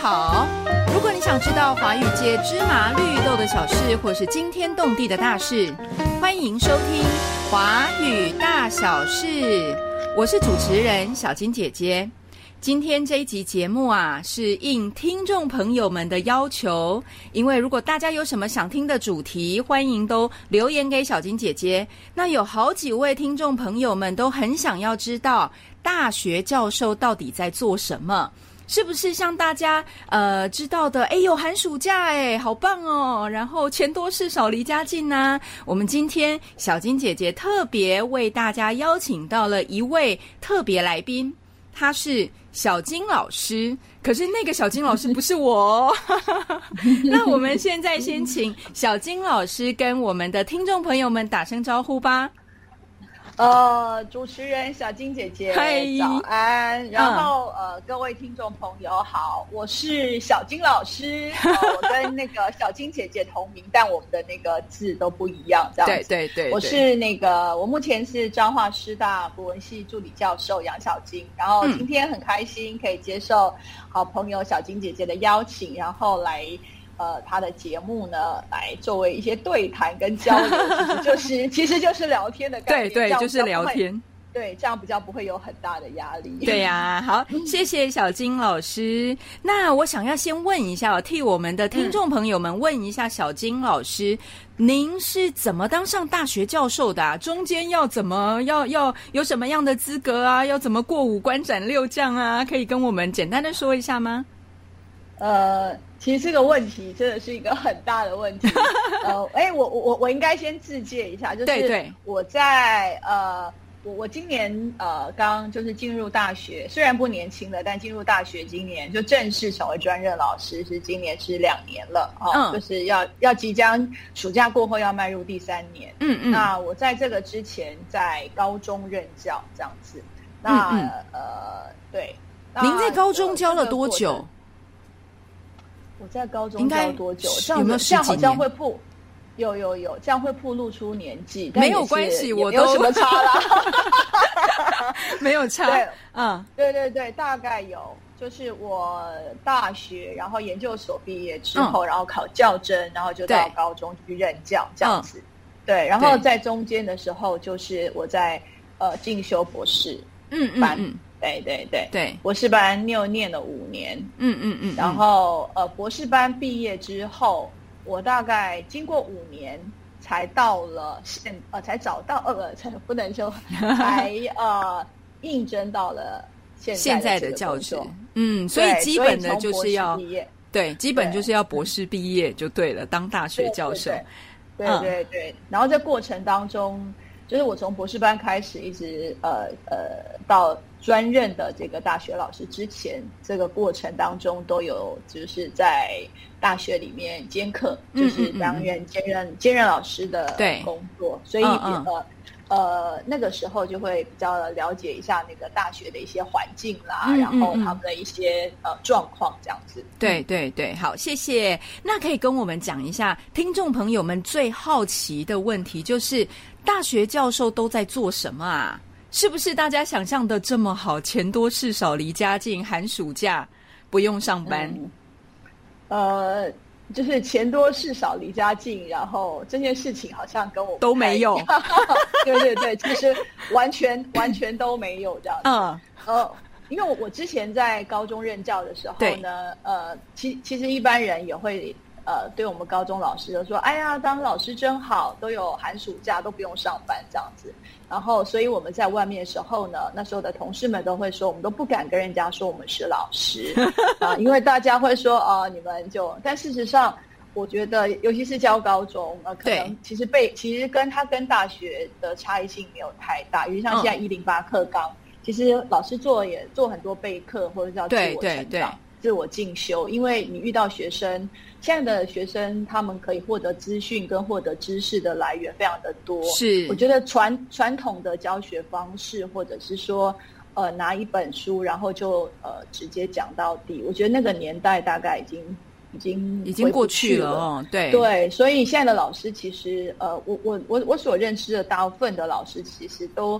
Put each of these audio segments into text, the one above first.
好。如果你想知道华语界芝麻绿豆的小事，或是惊天动地的大事，欢迎收听《华语大小事》。我是主持人小金姐姐。今天这一集节目啊，是应听众朋友们的要求，因为如果大家有什么想听的主题，欢迎都留言给小金姐姐。那有好几位听众朋友们都很想要知道，大学教授到底在做什么？是不是像大家呃知道的？哎，有寒暑假哎，好棒哦！然后钱多事少离家近呐。我们今天小金姐姐特别为大家邀请到了一位特别来宾，他是。小金老师，可是那个小金老师不是我。哦 那我们现在先请小金老师跟我们的听众朋友们打声招呼吧。呃，主持人小金姐姐，早安。然后呃，各位听众朋友好，我是小金老师。我跟那个小金姐姐同名，但我们的那个字都不一样，这样子。对对对，我是那个，我目前是彰化师大国文系助理教授杨小金。然后今天很开心可以接受好朋友小金姐姐的邀请，然后来。呃，他的节目呢，来作为一些对谈跟交流，其实 就是其实就是聊天的概念，对对，就是聊天，对，这样比较不会有很大的压力。对呀，好，谢谢小金老师。那我想要先问一下，替我们的听众朋友们问一下，小金老师，您是怎么当上大学教授的？中间要怎么要要有什么样的资格啊？要怎么过五关斩六将啊？可以跟我们简单的说一下吗？呃。其实这个问题真的是一个很大的问题。呃，哎，我我我我应该先自介一下，就是我在呃，我我今年呃刚就是进入大学，虽然不年轻了，但进入大学今年就正式成为专任老师，是今年是两年了啊，就是要要即将暑假过后要迈入第三年。嗯嗯。那我在这个之前在高中任教这样子。那呃，对。您在高中教了多久？我在高中教多久？这样这样好像会铺，有有有，这样会铺露出年纪。没有关系，我有什么差啦？没有差。对，嗯，对对对，大概有。就是我大学，然后研究所毕业之后，然后考教甄，然后就到高中去任教这样子。对，然后在中间的时候，就是我在呃进修博士嗯嗯。对对对。对，博士班又念了五年，嗯嗯嗯，然后呃，博士班毕业之后，我大概经过五年才到了现呃，才找到呃，才不能说才呃应征到了现现在的教职，嗯，所以基本的就是要对，基本就是要博士毕业就对了，当大学教授，对对对，然后在过程当中，就是我从博士班开始，一直呃呃到。专任的这个大学老师之前这个过程当中都有就是在大学里面兼课，就是担任兼任兼任老师的工作，所以呃呃那个时候就会比较了解一下那个大学的一些环境啦，然后他们的一些呃状况这样子。对对对，好，谢谢。那可以跟我们讲一下听众朋友们最好奇的问题，就是大学教授都在做什么啊？是不是大家想象的这么好？钱多事少，离家近，寒暑假不用上班。呃，就是钱多事少，离家近，然后这件事情好像跟我都没有。对对对，其实完全 完全都没有这样。嗯，呃，因为我我之前在高中任教的时候呢，呃，其其实一般人也会呃，对我们高中老师就说：“哎呀，当老师真好，都有寒暑假，都不用上班这样子。”然后，所以我们在外面的时候呢，那时候的同事们都会说，我们都不敢跟人家说我们是老师 啊，因为大家会说哦，你们就。但事实上，我觉得，尤其是教高中，呃，可能其实备，其实跟他跟大学的差异性没有太大。因为像现在一零八课纲，其实老师做也做很多备课或者叫自我成长、自我进修，因为你遇到学生。现在的学生，他们可以获得资讯跟获得知识的来源非常的多。是，我觉得传传统的教学方式，或者是说，呃，拿一本书然后就呃直接讲到底，我觉得那个年代大概已经已经已经过去了哦。对对，所以现在的老师其实呃，我我我我所认识的大部分的老师其实都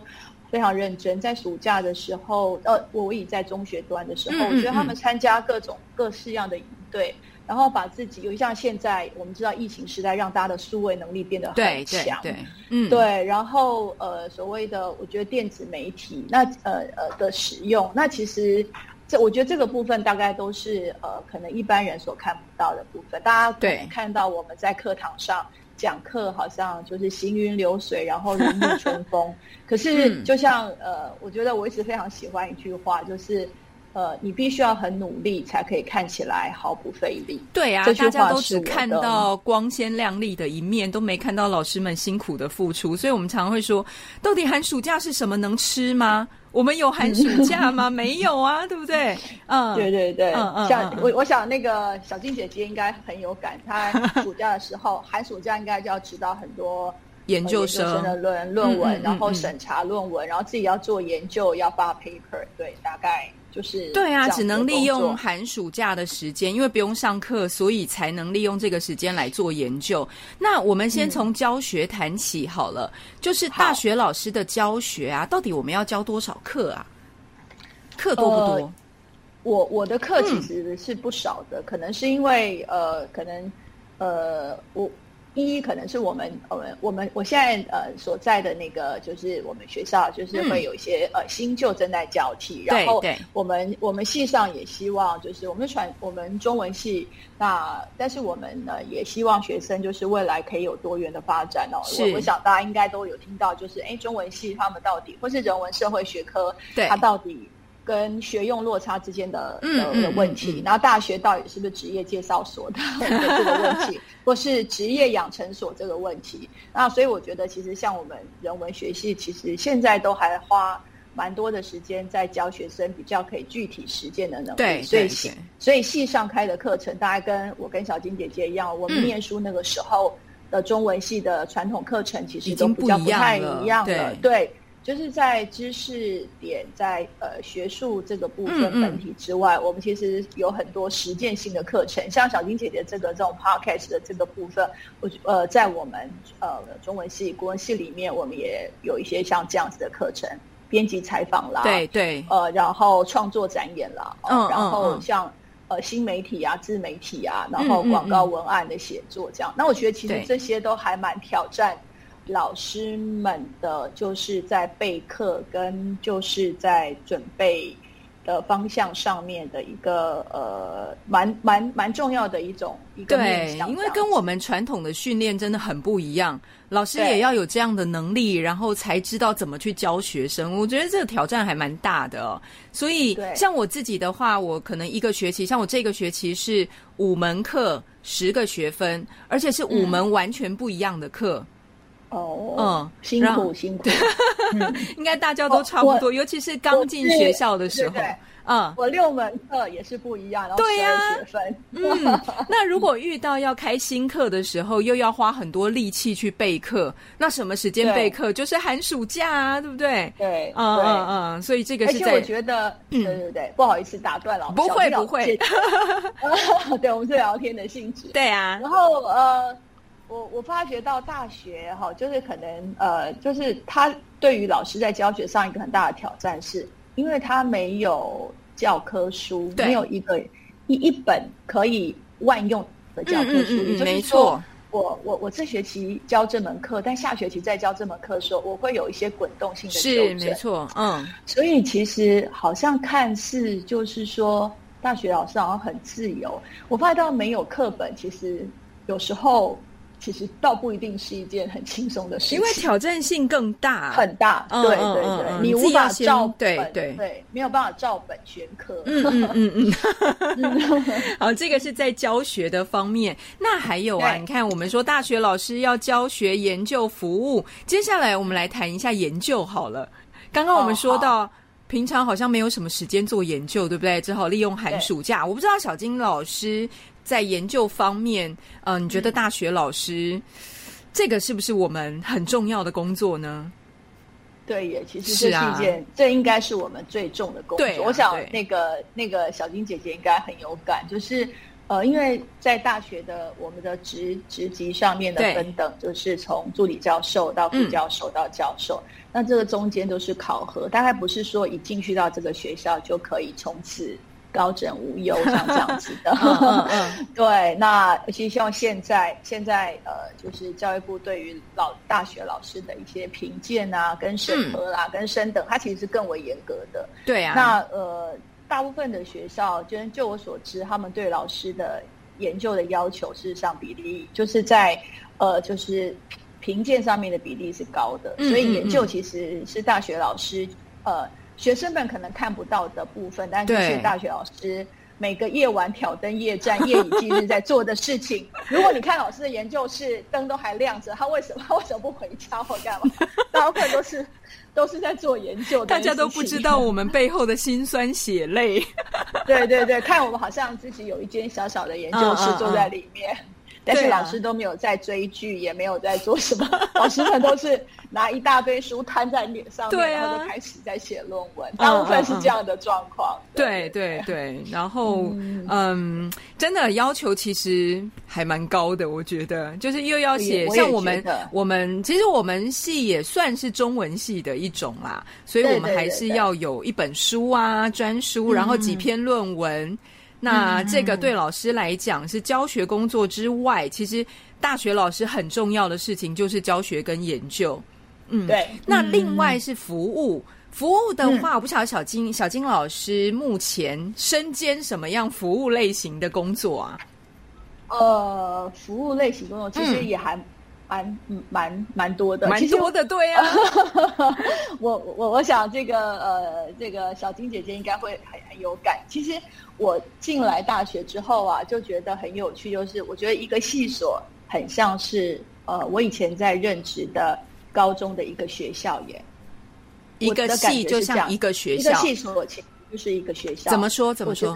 非常认真，在暑假的时候，呃，我已在中学端的时候，我觉得他们参加各种各式样的营队。然后把自己，尤其像现在我们知道疫情时代，让大家的数位能力变得很强，对，嗯，对。然后呃，所谓的我觉得电子媒体，那呃呃的使用，那其实这我觉得这个部分大概都是呃可能一般人所看不到的部分。大家对看到我们在课堂上讲课，好像就是行云流水，然后如沐春风。可是就像呃，我觉得我一直非常喜欢一句话，就是。呃，你必须要很努力，才可以看起来毫不费力。对啊，大家都只看到光鲜亮丽的一面，都没看到老师们辛苦的付出。所以我们常会说，到底寒暑假是什么？能吃吗？我们有寒暑假吗？没有啊，对不对？嗯，对对对。嗯嗯。像我，我想那个小静姐姐应该很有感。她 暑假的时候，寒暑假应该就要指导很多研究生的论论文，然后审查论文，然后自己要做研究，要发 paper。对，大概。就是对啊，只能利用寒暑假的时间，因为不用上课，所以才能利用这个时间来做研究。那我们先从教学谈起好了，就是大学老师的教学啊，到底我们要教多少课啊？课多不多？我我的课其实是不少的，可能是因为呃，可能呃，我。一可能是我们我们我们我现在呃所在的那个就是我们学校就是会有一些呃新旧正在交替，然后我们我们系上也希望就是我们传我们中文系那但是我们呢也希望学生就是未来可以有多元的发展哦。我我想大家应该都有听到就是哎中文系他们到底或是人文社会学科它到底。跟学用落差之间的的问题，然后大学到底是不是职业介绍所的 这个问题，或是职业养成所这个问题？那所以我觉得，其实像我们人文学系，其实现在都还花蛮多的时间在教学生比较可以具体实践的能力。对，所以所以系上开的课程，大概跟我跟小金姐姐一样，我们念书那个时候的中文系的传统课程，其实都比较不太一样了。对。就是在知识点，在呃学术这个部分本体之外，我们其实有很多实践性的课程，像小金姐姐这个这种 podcast 的这个部分，我呃在我们呃中文系、国文系里面，我们也有一些像这样子的课程，编辑采访啦，对对，呃，然后创作展演啦，嗯，然后像呃新媒体啊、自媒体啊，然后广告文案的写作这样，那我觉得其实这些都还蛮挑战。老师们的就是在备课跟就是在准备的方向上面的一个呃，蛮蛮蛮重要的一种一个对，因为跟我们传统的训练真的很不一样，老师也要有这样的能力，然后才知道怎么去教学生。我觉得这个挑战还蛮大的。所以像我自己的话，我可能一个学期，像我这个学期是五门课，十个学分，而且是五门完全不一样的课。哦，嗯，辛苦辛苦，应该大家都差不多，尤其是刚进学校的时候，嗯，我六门课也是不一样，然后十二学分，嗯，那如果遇到要开新课的时候，又要花很多力气去备课，那什么时间备课？就是寒暑假啊，对不对？对，嗯嗯嗯，所以这个是在我觉得，对对对，不好意思打断了，不会不会，对，我们是聊天的性质，对啊，然后呃。我我发觉到大学哈，就是可能呃，就是他对于老师在教学上一个很大的挑战，是因为他没有教科书，没有一个一一本可以万用的教科书。也就是说，我我我这学期教这门课，但下学期再教这门课的时候，我会有一些滚动性的。是没错，嗯。所以其实好像看似就是说，大学老师好像很自由。我发现到没有课本，其实有时候。其实倒不一定是一件很轻松的事情，因为挑战性更大，很大。对对对，你无法照对对对，没有办法照本宣科。嗯嗯嗯嗯。好，这个是在教学的方面。那还有啊，你看，我们说大学老师要教学、研究、服务，接下来我们来谈一下研究好了。刚刚我们说到，平常好像没有什么时间做研究，对不对？只好利用寒暑假。我不知道小金老师。在研究方面，嗯，你觉得大学老师这个是不是我们很重要的工作呢？对，也其实这是一件，这应该是我们最重的工作。我想那个那个小金姐姐应该很有感，就是呃，因为在大学的我们的职职级上面的分等，就是从助理教授到副教授到教授，那这个中间都是考核，大概不是说一进去到这个学校就可以从此高枕无忧 像这样子的。对，那其实希望现在现在呃，就是教育部对于老大学老师的一些评鉴啊、跟审核啦、跟升等，它其实是更为严格的。对啊。那呃。大部分的学校，就就我所知，他们对老师的研究的要求，事实上比例就是在呃，就是评鉴上面的比例是高的，所以研究其实是大学老师呃学生们可能看不到的部分，但是是大学老师每个夜晚挑灯夜战、夜以继日在做的事情。如果你看老师的研究室灯都还亮着，他为什么他为什么不回家或干嘛？大部分都是。都是在做研究，大家都不知道我们背后的辛酸血泪。对对对，看我们好像自己有一间小小的研究室坐在里面。但是老师都没有在追剧，也没有在做什么。老师们都是拿一大堆书摊在脸上面，然后就开始在写论文。大部分是这样的状况。对对对，然后嗯，真的要求其实还蛮高的，我觉得就是又要写像我们我们其实我们系也算是中文系的一种啦，所以我们还是要有一本书啊，专书，然后几篇论文。那这个对老师来讲是教学工作之外，其实大学老师很重要的事情就是教学跟研究。嗯，对。那另外是服务，服务的话，我不晓得小金小金老师目前身兼什么样服务类型的工作啊？呃，服务类型工作其实也还。蛮蛮蛮多的，蛮多的，对啊。我我我想这个呃，这个小金姐姐应该会很很有感。其实我进来大学之后啊，就觉得很有趣，就是我觉得一个系所很像是呃，我以前在任职的高中的一个学校耶。一个系就像一个学校，一个系所其实就是一个学校。怎么说？怎么说？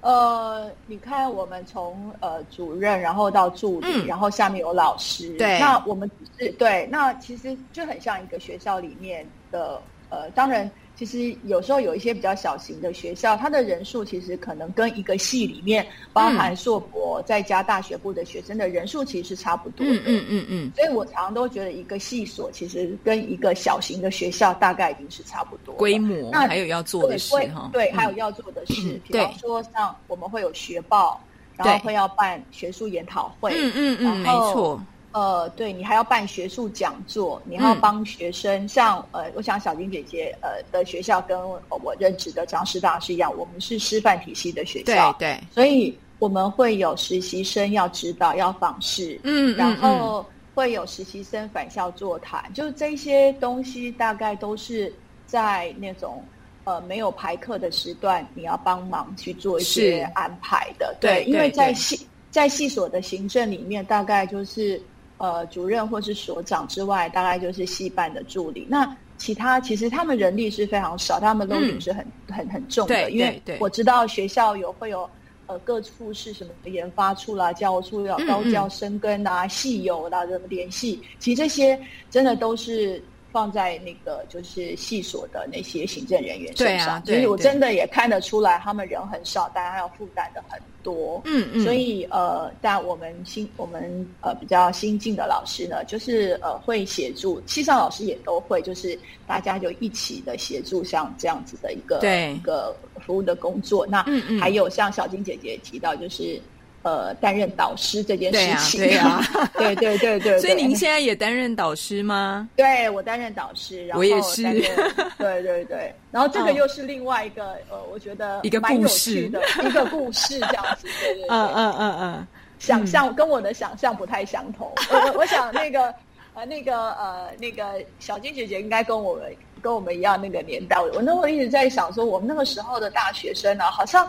呃，你看，我们从呃主任，然后到助理，然后下面有老师。对，那我们是对，那其实就很像一个学校里面的呃，当然。其实有时候有一些比较小型的学校，它的人数其实可能跟一个系里面包含硕博再加大学部的学生的人数其实是差不多的。嗯嗯嗯嗯。所以我常常都觉得一个系所其实跟一个小型的学校大概已经是差不多规模。那还有要做的事哈？对，还有要做的事，比方说像我们会有学报，然后会要办学术研讨会。嗯嗯嗯，没错。呃，对你还要办学术讲座，你要帮学生，像呃，我想小金姐姐呃的学校跟我任职的张师大是一样，我们是师范体系的学校，对对，所以我们会有实习生要指导要访视，嗯，然后会有实习生返校座谈，就是这些东西大概都是在那种呃没有排课的时段，你要帮忙去做一些安排的，对，因为在系在系所的行政里面，大概就是。呃，主任或是所长之外，大概就是系办的助理。那其他其实他们人力是非常少，他们 loading 是很很很重的。因为我知道学校有会有呃各处是什么研发处啦、教务处啦高教生根啊、系友啦怎么联系，其实这些真的都是。放在那个就是系所的那些行政人员身上，所以我真的也看得出来，他们人很少，大家要负担的很多。嗯嗯。所以呃，但我们新我们呃比较新进的老师呢，就是呃会协助，系上老师也都会，就是大家就一起的协助，像这样子的一个一个服务的工作。那还有像小金姐姐提到，就是。呃，担任导师这件事情，对啊，对 对对对。所以您现在也担任导师吗？对，我担任导师，然后我也是，对对对。然后这个又是另外一个呃，我觉得一个蛮有趣的一个故事，这样子，对对对，嗯嗯嗯嗯。想象跟我的想象不太相同。我我想那个呃那个呃那个小金姐姐应该跟我们跟我们一样那个年代。我那会一直在想说，我们那个时候的大学生呢，好像。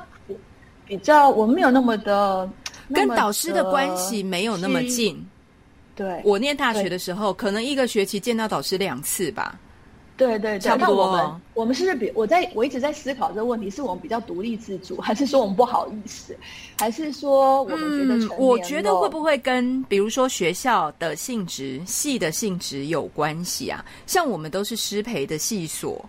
比较，我们没有那么的跟导师的关系没有那么近。对，我念大学的时候，可能一个学期见到导师两次吧。对对，对，那。我们我们是不是比我在我一直在思考这个问题，是我们比较独立自主，还是说我们不好意思，还是说我们觉得？我觉得会不会跟比如说学校的性质、系的性质有关系啊？像我们都是师培的系所。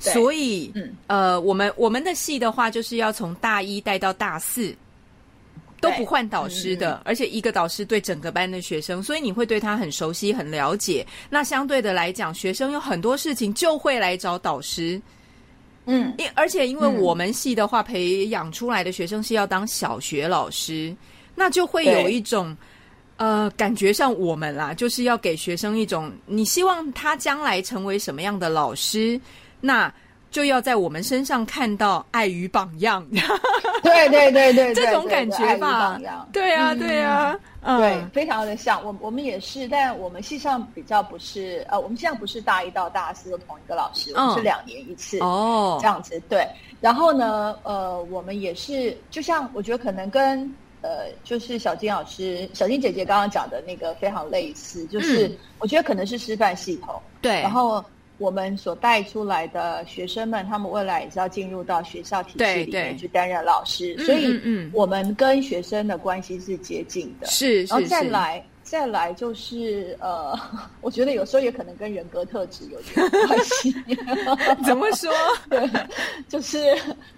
所以，呃，我们我们的系的话，就是要从大一带到大四，都不换导师的，而且一个导师对整个班的学生，所以你会对他很熟悉、很了解。那相对的来讲，学生有很多事情就会来找导师。嗯，因而且因为我们系的话，培养出来的学生是要当小学老师，那就会有一种呃感觉上我们啦，就是要给学生一种你希望他将来成为什么样的老师，那。就要在我们身上看到爱与榜样，对对对对，这种感觉吧，对啊对啊，对，非常的像我我们也是，但我们系上比较不是呃，我们现在不是大一到大四都同一个老师，我们是两年一次哦，这样子对。然后呢，呃，我们也是，就像我觉得可能跟呃，就是小金老师、小金姐姐刚刚讲的那个非常类似，就是我觉得可能是师范系统对，然后。我们所带出来的学生们，他们未来也是要进入到学校体系里面去担任老师，所以，我们跟学生的关系是接近的。是，然后再来，再来就是呃，我觉得有时候也可能跟人格特质有点 关系。怎么说？对，就是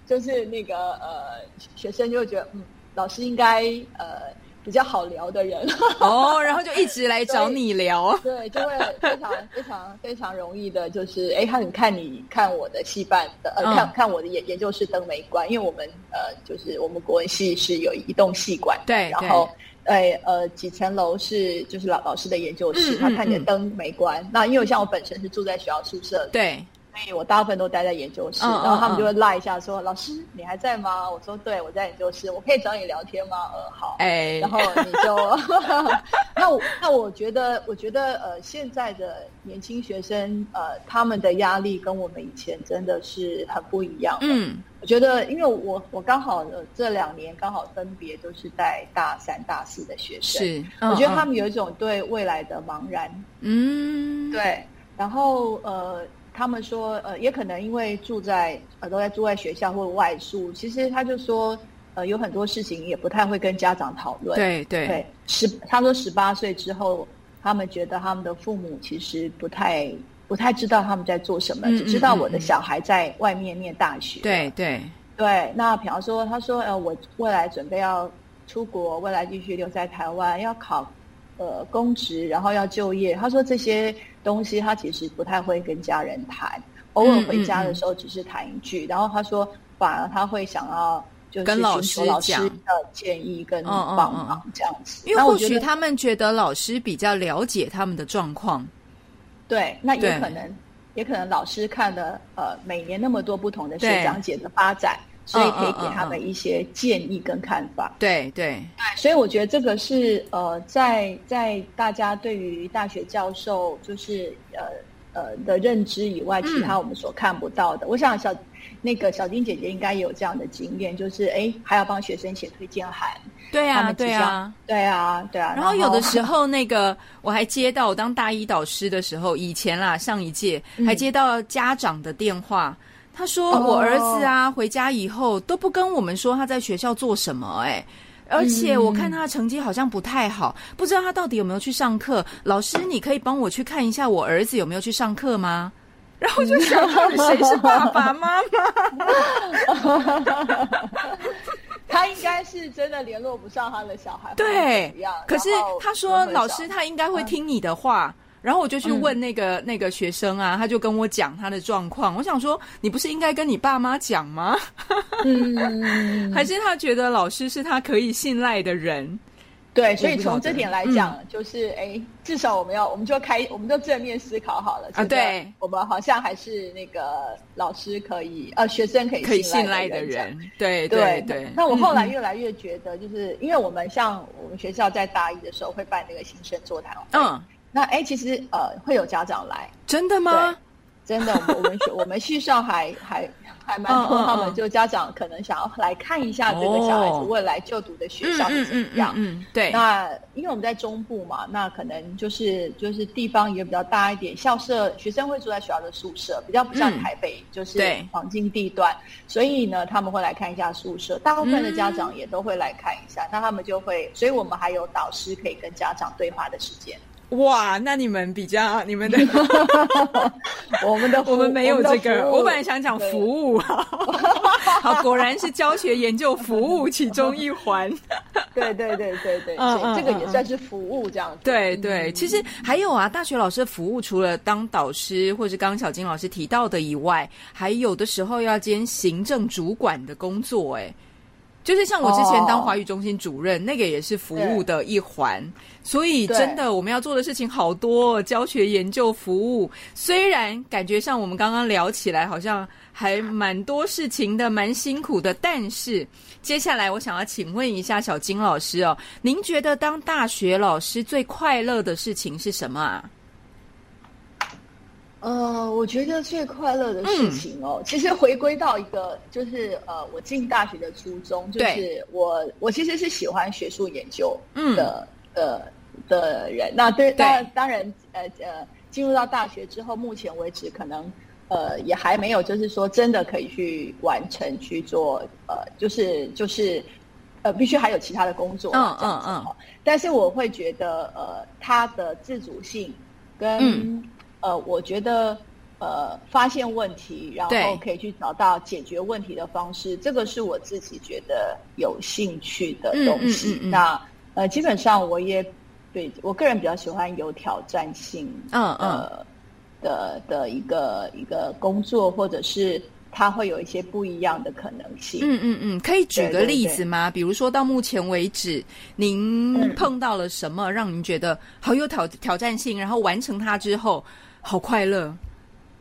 就是那个呃，学生就会觉得，嗯，老师应该呃。比较好聊的人。哦，然后就一直来找你聊，对，就会非常非常非常容易的，就是哎，他很看你看我的戏班的，呃，看看我的研研究室灯没关，因为我们呃，就是我们国文系是有一栋戏馆，对，然后哎呃几层楼是就是老老师的研究室，他看你的灯没关，那因为像我本身是住在学校宿舍，对。所以我大部分都待在研究室，然后他们就会赖一下说：“老师，你还在吗？”我说：“对，我在研究室，我可以找你聊天吗？”呃，好。哎，然后你就 那我那我觉得，我觉得呃，现在的年轻学生呃，他们的压力跟我们以前真的是很不一样。嗯，我觉得，因为我我刚好这两年刚好分别都是在大三、大四的学生，是，我觉得他们有一种对未来的茫然。嗯，对，然后呃。他们说，呃，也可能因为住在呃都在住在学校或者外宿，其实他就说，呃，有很多事情也不太会跟家长讨论。对对对，十他说十八岁之后，他们觉得他们的父母其实不太不太知道他们在做什么，只知道我的小孩在外面念大学。对对对，那比方说，他说，呃，我未来准备要出国，未来继续留在台湾，要考。呃，公职，然后要就业。他说这些东西他其实不太会跟家人谈，偶尔回家的时候只是谈一句。然后他说，反而他会想要就是跟老师讲的建议跟帮忙这样子。因为或许他们觉得老师比较了解他们的状况。对，那也可能，也可能老师看了呃每年那么多不同的学长姐的发展。所以可以给他们一些建议跟看法。对对对，所以我觉得这个是呃，在在大家对于大学教授就是呃呃的认知以外，其他我们所看不到的。我想小那个小丁姐姐应该也有这样的经验，就是哎，还要帮学生写推荐函。对啊，对啊，对啊，对啊。然后有的时候，那个我还接到我当大一导师的时候，以前啦，上一届还接到家长的电话。他说：“我儿子啊，回家以后都不跟我们说他在学校做什么，哎，而且我看他的成绩好像不太好，不知道他到底有没有去上课。老师，你可以帮我去看一下我儿子有没有去上课吗？”然后就想到底谁是爸爸妈妈？他应该是真的联络不上他的小孩，对，可是他说老师他应该会听你的话。然后我就去问那个那个学生啊，他就跟我讲他的状况。我想说，你不是应该跟你爸妈讲吗？嗯 还是他觉得老师是他可以信赖的人？对，所以从这点来讲，就是哎，至少我们要，我们就开，我们就正面思考好了。啊，对，我们好像还是那个老师可以，呃，学生可以可以信赖的人。对对对。那我后来越来越觉得，就是因为我们像我们学校在大一的时候会办那个新生座谈会。嗯。那哎，其实呃，会有家长来，真的吗？真的，我们我们系上还还还蛮多，他们就家长可能想要来看一下这个小孩子未来就读的学校是怎么样。嗯，对。那因为我们在中部嘛，那可能就是就是地方也比较大一点，校舍学生会住在学校的宿舍，比较不像台北就是黄金地段，所以呢，他们会来看一下宿舍。大部分的家长也都会来看一下，那他们就会，所以我们还有导师可以跟家长对话的时间。哇，那你们比较你们的，我们的 我们没有这个。我本来想讲服务，好，果然是教学研究服务其中一环。对对对对对，这个也算是服务这样子。对对，其实还有啊，大学老师的服务除了当导师或是刚刚小金老师提到的以外，还有的时候要兼行政主管的工作，哎。就是像我之前当华语中心主任，那个也是服务的一环，所以真的我们要做的事情好多，教学、研究、服务。虽然感觉像我们刚刚聊起来好像还蛮多事情的，蛮辛苦的，但是接下来我想要请问一下小金老师哦，您觉得当大学老师最快乐的事情是什么啊？呃，我觉得最快乐的事情哦，其实回归到一个，就是呃，我进大学的初衷，就是我我其实是喜欢学术研究的呃的人。那对，当当然呃呃，进入到大学之后，目前为止可能呃也还没有，就是说真的可以去完成去做呃，就是就是呃，必须还有其他的工作嗯嗯嗯。但是我会觉得呃，他的自主性跟呃，我觉得，呃，发现问题，然后可以去找到解决问题的方式，这个是我自己觉得有兴趣的东西。那呃，基本上我也对我个人比较喜欢有挑战性，嗯嗯的的一个一个工作，或者是它会有一些不一样的可能性。嗯嗯嗯，可以举个例子吗？比如说到目前为止，您碰到了什么让您觉得好有挑挑战性？然后完成它之后。好快乐，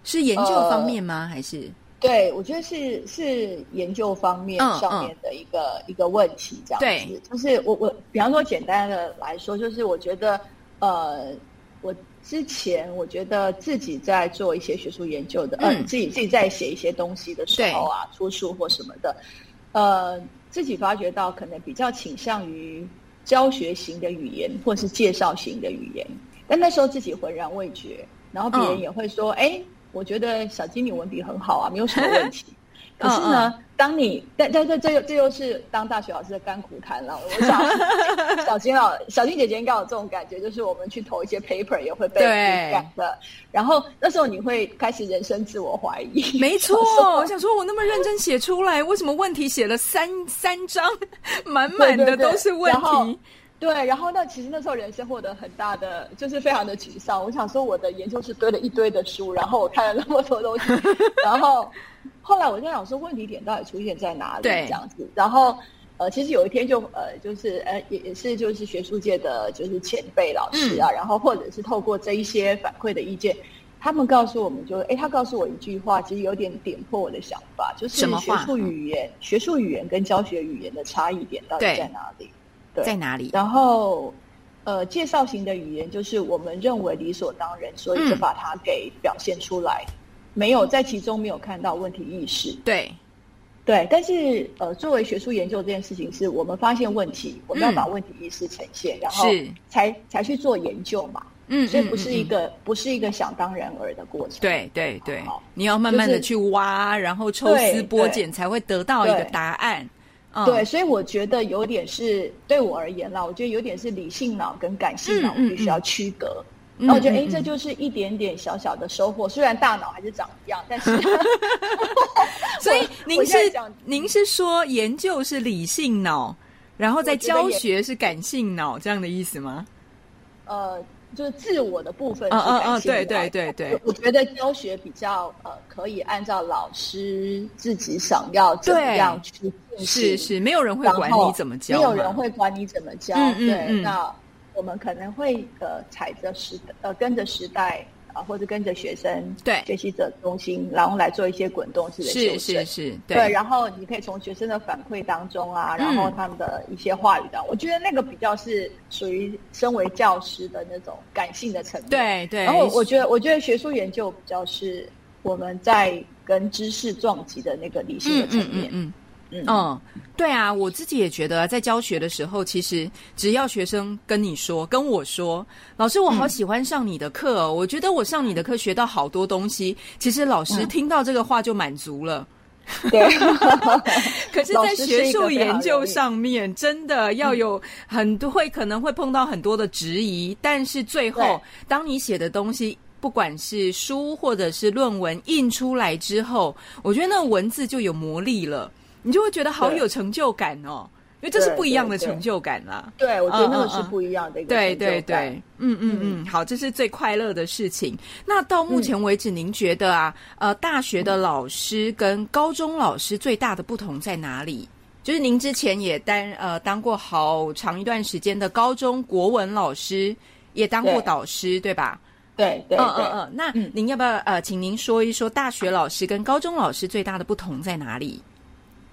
是研究方面吗？还是？对，我觉得是是研究方面上面的一个一个问题，这样子。就是我我，比方说简单的来说，就是我觉得，呃，我之前我觉得自己在做一些学术研究的，嗯，自己自己在写一些东西的时候啊，出书或什么的，呃，自己发觉到可能比较倾向于教学型的语言，或是介绍型的语言，但那时候自己浑然未觉。然后别人也会说：“哎，我觉得小金你文笔很好啊，没有什么问题。”可是呢，当你但但这这又这又是当大学老师的甘苦谈了。我想 小金老小金姐姐应该有这种感觉，就是我们去投一些 paper 也会被感的。然后那时候你会开始人生自我怀疑。没错，我想说，我那么认真写出来，为什么问题写了三三张，满满的都是问题？对，然后那其实那时候人生获得很大的，就是非常的沮丧。我想说，我的研究室堆了一堆的书，然后我看了那么多东西，然后 后来我在想说，问题点到底出现在哪里？这样子。然后呃，其实有一天就呃，就是呃，也也是就是学术界的就是前辈老师啊，然后或者是透过这一些反馈的意见，他们告诉我们，就哎，他告诉我一句话，其实有点点破我的想法，就是学术语言、学术语言跟教学语言的差异点到底在哪里？在哪里？然后，呃，介绍型的语言就是我们认为理所当然，所以就把它给表现出来，没有在其中没有看到问题意识。对，对。但是，呃，作为学术研究这件事情，是我们发现问题，我们要把问题意识呈现，然后才才去做研究嘛。嗯，所以不是一个不是一个想当然而的过程。对对对，你要慢慢的去挖，然后抽丝剥茧，才会得到一个答案。对，所以我觉得有点是对我而言啦，我觉得有点是理性脑跟感性脑必须要区隔。那我觉得，哎，这就是一点点小小的收获。虽然大脑还是长一样，但是 所以您是您是说研究是理性脑，然后在教学是感性脑这样的意思吗？呃。就是自我的部分是感性的，对对对对。我觉得教学比较呃，可以按照老师自己想要怎么样去进行，是是，没有人会管你怎么教，没有人会管你怎么教。对，那我们可能会呃，踩着时呃，跟着时代。啊，或者跟着学生对学习者中心，然后来做一些滚动式的修正，是是是，对。然后你可以从学生的反馈当中啊，然后他们的一些话语当中，我觉得那个比较是属于身为教师的那种感性的层面。对对。然后我觉得，我觉得学术研究比较是我们在跟知识撞击的那个理性的层面。嗯。嗯，对啊，我自己也觉得，在教学的时候，其实只要学生跟你说、跟我说，老师，我好喜欢上你的课，我觉得我上你的课学到好多东西。其实老师听到这个话就满足了。对，可是，在学术研究上面，真的要有很多会可能会碰到很多的质疑，但是最后，当你写的东西，不管是书或者是论文印出来之后，我觉得那文字就有魔力了。你就会觉得好有成就感哦。因为这是不一样的成就感啦。对，我觉得那个是不一样的一个对对对，嗯嗯嗯，好，这是最快乐的事情。那到目前为止，您觉得啊，呃，大学的老师跟高中老师最大的不同在哪里？就是您之前也担呃当过好长一段时间的高中国文老师，也当过导师，对吧？对对，嗯嗯嗯。那您要不要呃，请您说一说大学老师跟高中老师最大的不同在哪里？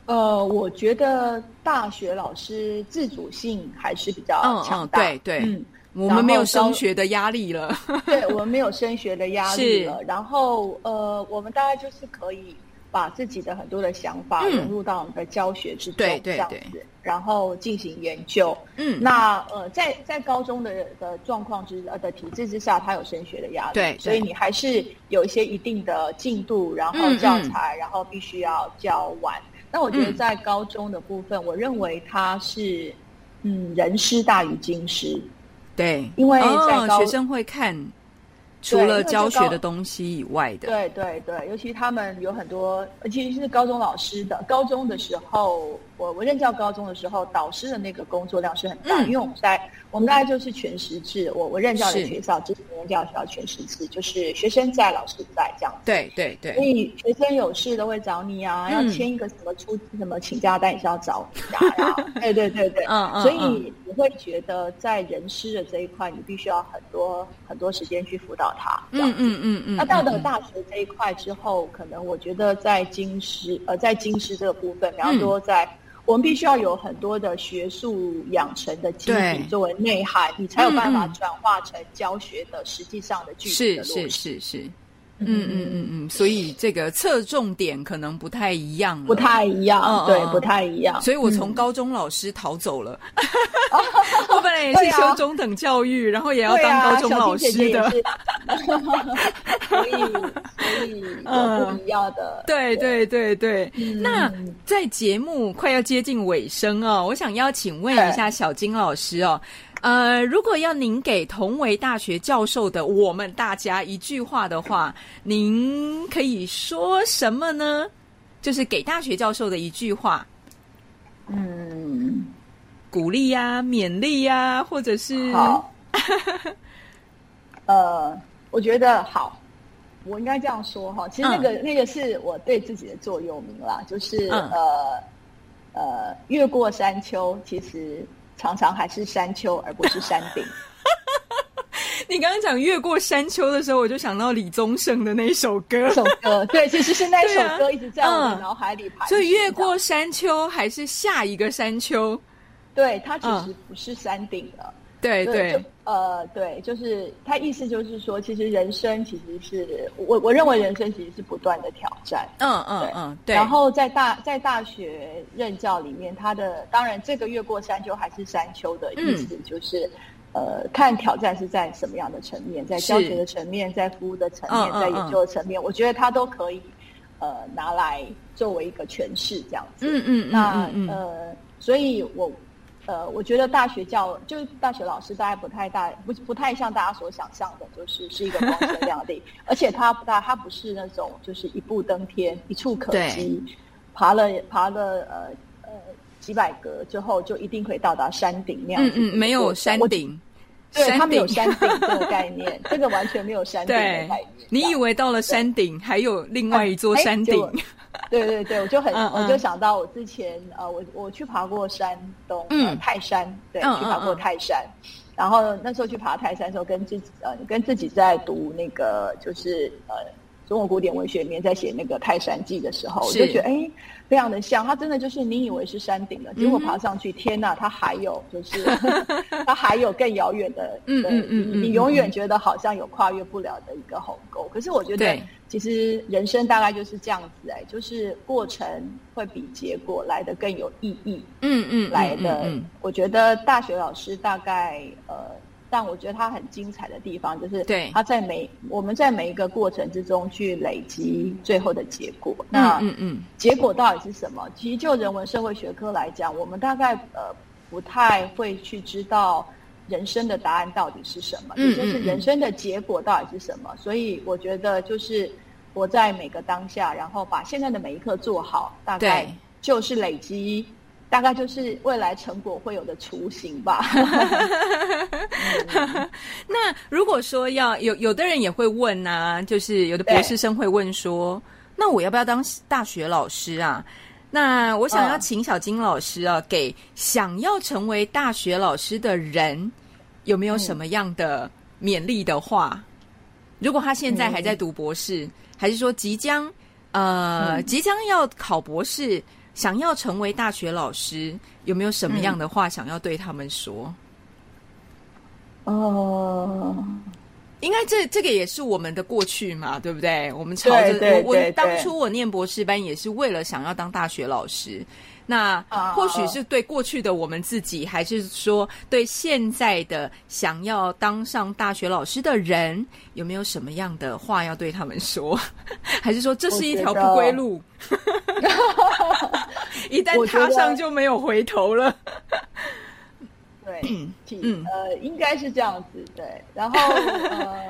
呃，我觉得大学老师自主性还是比较强大。对对，嗯，我们没有升学的压力了。对，我们没有升学的压力了。然后，呃，我们大概就是可以把自己的很多的想法融入到我们的教学之中，这样子，然后进行研究。嗯，那呃，在在高中的的状况之呃的体制之下，它有升学的压力，对，所以你还是有一些一定的进度，然后教材，然后必须要教完。那我觉得在高中的部分，我认为它是，嗯，人师大于经师，对，因为在学生会看。除了教学的东西以外的，对对对，尤其他们有很多，尤其实是高中老师的。高中的时候，我我任教高中的时候，导师的那个工作量是很大，因为我们在我们大概就是全时制。我我任教的学校，之前任教学校全时制，就是学生在，老师在这样子。对对对。所以学生有事都会找你啊，要签一个什么出什么请假单也是要找你啊。对对对对，嗯嗯。所以你会觉得在人师的这一块，你必须要很多很多时间去辅导。他，嗯嗯嗯嗯，那到了大学这一块之后，可能我觉得在京师，呃，在京师这个部分，比方说在我们必须要有很多的学术养成的基底作为内涵，你才有办法转化成教学的实际上的具体的落实。是是是。嗯嗯嗯嗯，所以这个侧重点可能不太一样，不太一样，对，不太一样。所以我从高中老师逃走了，我本来也是 修中等教育，然后也要当高中老师的，所以所以不一样的。对对对对，那在节目快要接近尾声哦，我想邀请问一下小金老师哦。呃，如果要您给同为大学教授的我们大家一句话的话，您可以说什么呢？就是给大学教授的一句话，嗯，鼓励呀，勉励呀，或者是好。呃，我觉得好，我应该这样说哈。其实那个那个是我对自己的座右铭啦，就是呃呃，越过山丘，其实。常常还是山丘，而不是山顶。你刚刚讲越过山丘的时候，我就想到李宗盛的那首歌。首歌对，其实是那首歌一直在我的 脑海里排。所以越过山丘还是下一个山丘？对，它其实不是山顶了。对对，呃，对，就是他意思就是说，其实人生其实是我我认为人生其实是不断的挑战。嗯嗯嗯，对。然后在大在大学任教里面，他的当然这个越过山丘还是山丘的意思，就是呃，看挑战是在什么样的层面，在教学的层面，在服务的层面，在研究的层面，我觉得他都可以呃拿来作为一个诠释这样子。嗯嗯，那呃，所以我。呃，我觉得大学教就是大学老师，大概不太大，不不太像大家所想象的，就是是一个光鲜亮丽，而且他不大，他不是那种就是一步登天、一触可及，爬了爬了呃呃几百格之后就一定可以到达山顶那样。嗯嗯，没有山顶，对他没有山顶这个概 念，这个完全没有山顶的概念。你以为到了山顶还有另外一座山顶？对对对，我就很，我就想到我之前呃，我我去爬过山东泰山，对，去爬过泰山，然后那时候去爬泰山的时候，跟自己呃跟自己在读那个就是呃中国古典文学里面在写那个《泰山记》的时候，我就觉得哎。非常的像，它真的就是你以为是山顶了，结果爬上去，天呐，它还有，就是 它还有更遥远的，嗯嗯嗯，你永远觉得好像有跨越不了的一个鸿沟。可是我觉得，其实人生大概就是这样子，哎，就是过程会比结果来的更有意义。嗯嗯，来的，我觉得大学老师大概呃。但我觉得它很精彩的地方，就是它在每我们在每一个过程之中去累积最后的结果。那嗯嗯，结果到底是什么？其实就人文社会学科来讲，我们大概呃不太会去知道人生的答案到底是什么，也就是人生的结果到底是什么。所以我觉得就是活在每个当下，然后把现在的每一刻做好，大概。就是累积，大概就是未来成果会有的雏形吧。那如果说要有有的人也会问啊，就是有的博士生会问说，那我要不要当大学老师啊？那我想要请小金老师啊，给想要成为大学老师的人，有没有什么样的勉励的话？如果他现在还在读博士，还是说即将呃即将要考博士，想要成为大学老师，有没有什么样的话想要对他们说？哦。应该这这个也是我们的过去嘛，对不对？我们朝着我我当初我念博士班也是为了想要当大学老师。那或许是对过去的我们自己，还是说对现在的想要当上大学老师的人，有没有什么样的话要对他们说？还是说这是一条不归路？一旦踏上就没有回头了。对，嗯，呃，应该是这样子，对。然后，呃，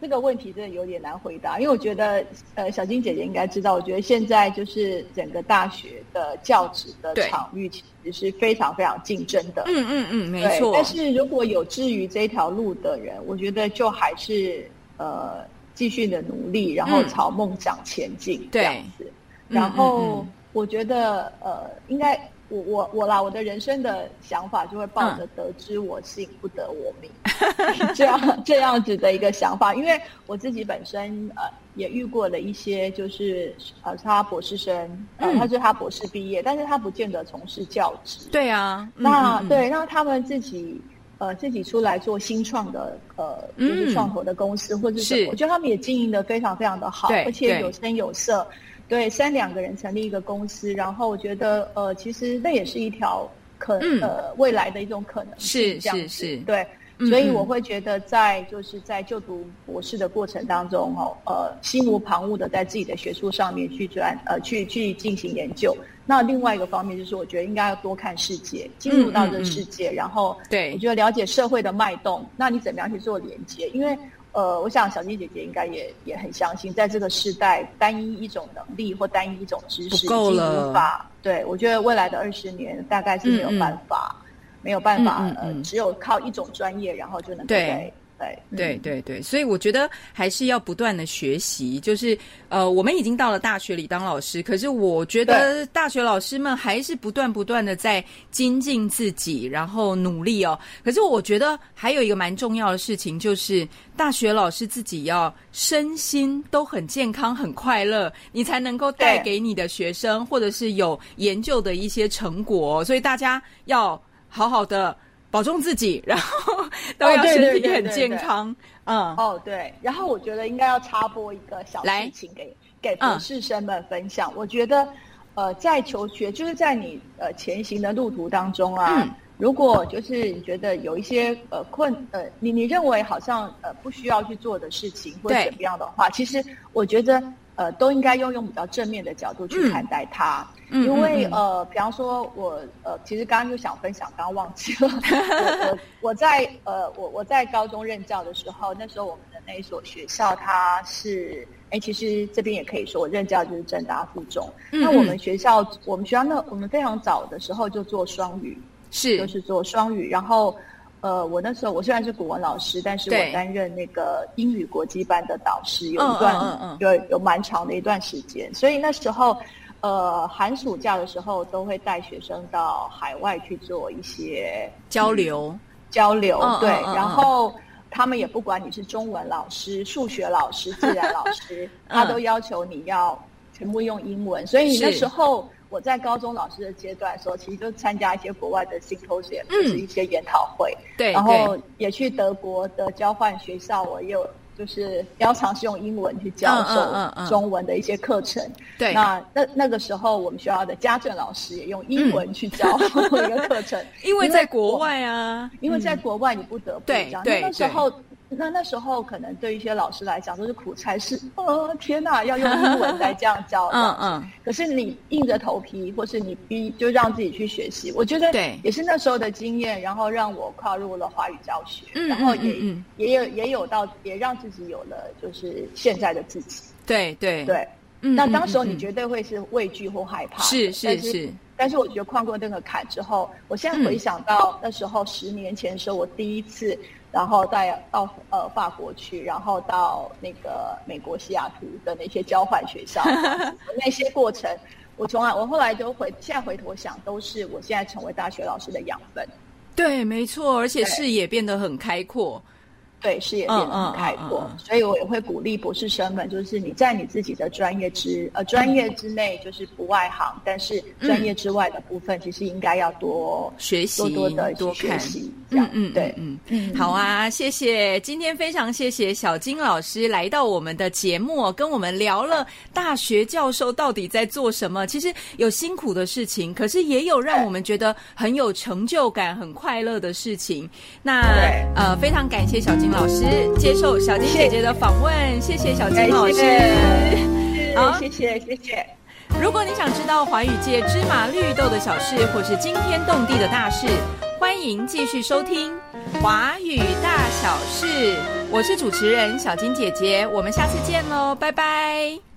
这个问题真的有点难回答，因为我觉得，呃，小金姐姐应该知道，我觉得现在就是整个大学的教职的场域其实是非常非常竞争的。嗯嗯嗯，没错。但是如果有志于这条路的人，我觉得就还是呃继续的努力，然后朝梦想前进这样子。然后，我觉得，呃，应该。我我我啦，我的人生的想法就会抱着得知我幸不得我命。这样这样子的一个想法，因为我自己本身呃也遇过了一些就是呃他博士生，呃他是他博士毕业，但是他不见得从事教职。对啊，那对，那他们自己呃自己出来做新创的呃就是创投的公司或者是，我觉得他们也经营的非常非常的好，而且有声有色。对，三两个人成立一个公司，然后我觉得，呃，其实那也是一条可呃未来的一种可能是是是，对，所以我会觉得在就是在就读博士的过程当中哦，呃，心无旁骛的在自己的学术上面去专呃去去进行研究。那另外一个方面就是，我觉得应该要多看世界，进入到这个世界，然后对，我觉得了解社会的脉动，那你怎么样去做连接？因为呃，我想小金姐姐应该也也很相信，在这个时代，单一一种能力或单一一种知识已经无法。对，我觉得未来的二十年大概是没有办法，没有办法，呃，只有靠一种专业，然后就能对。对对对对，所以我觉得还是要不断的学习。就是呃，我们已经到了大学里当老师，可是我觉得大学老师们还是不断不断的在精进自己，然后努力哦。可是我觉得还有一个蛮重要的事情，就是大学老师自己要身心都很健康、很快乐，你才能够带给你的学生或者是有研究的一些成果。所以大家要好好的。保重自己，然后 都要身体很健康。嗯，哦，对。然后我觉得应该要插播一个小事情给给博士生们分享。我觉得，呃，在求学就是在你呃前行的路途当中啊，如果就是你觉得有一些呃困呃你你认为好像呃不需要去做的事情或者怎么样的话，其实我觉得。呃，都应该用用比较正面的角度去看待它，因为呃，比方说，我呃，其实刚刚就想分享，刚刚忘记了，我我我在呃，我我在高中任教的时候，那时候我们的那一所学校，它是，哎，其实这边也可以说，我任教就是正大附中，那我们学校，我们学校那我们非常早的时候就做双语，是，就是做双语，然后。呃，我那时候我虽然是古文老师，但是我担任那个英语国际班的导师，有一段有有蛮长的一段时间，所以那时候，呃，寒暑假的时候都会带学生到海外去做一些交流。交流，对，然后他们也不管你是中文老师、数学老师、自然老师，他都要求你要全部用英文，所以那时候。我在高中老师的阶段的时候，其实就参加一些国外的 symposium，就是一些研讨会，对，然后也去德国的交换学校，我也有就是要尝试用英文去教授中文的一些课程。对，那那那个时候我们学校的家政老师也用英文去教 一个课程，因为在国外啊，因为在国外你不得不这样，那时候。那那时候可能对一些老师来讲都是苦差事，哦天呐，要用英文来这样教，嗯嗯。可是你硬着头皮，或是你逼，就让自己去学习。我觉得对，也是那时候的经验，然后让我跨入了华语教学，嗯然后也也有也有到，也让自己有了就是现在的自己。对对对。那当时候你绝对会是畏惧或害怕，是是是。但是我觉得跨过那个坎之后，我现在回想到那时候十年前的时候，我第一次，然后再到呃法国去，然后到那个美国西雅图的那些交换学校，那些过程，我从来我后来都回现在回头想，都是我现在成为大学老师的养分。对，没错，而且视野变得很开阔。对视野变得很开阔，所以我也会鼓励博士生们，就是你在你自己的专业之呃专业之内，就是不外行，但是专业之外的部分，其实应该要多学习，多多的多嗯嗯，对，嗯嗯，好啊，谢谢，今天非常谢谢小金老师来到我们的节目，跟我们聊了大学教授到底在做什么。其实有辛苦的事情，可是也有让我们觉得很有成就感、很快乐的事情。那呃，非常感谢小金。老师接受小金姐姐的访问，谢谢小金老师。好，谢谢谢谢。如果你想知道华语界芝麻绿豆的小事，或是惊天动地的大事，欢迎继续收听《华语大小事》。我是主持人小金姐姐，我们下次见喽，拜拜。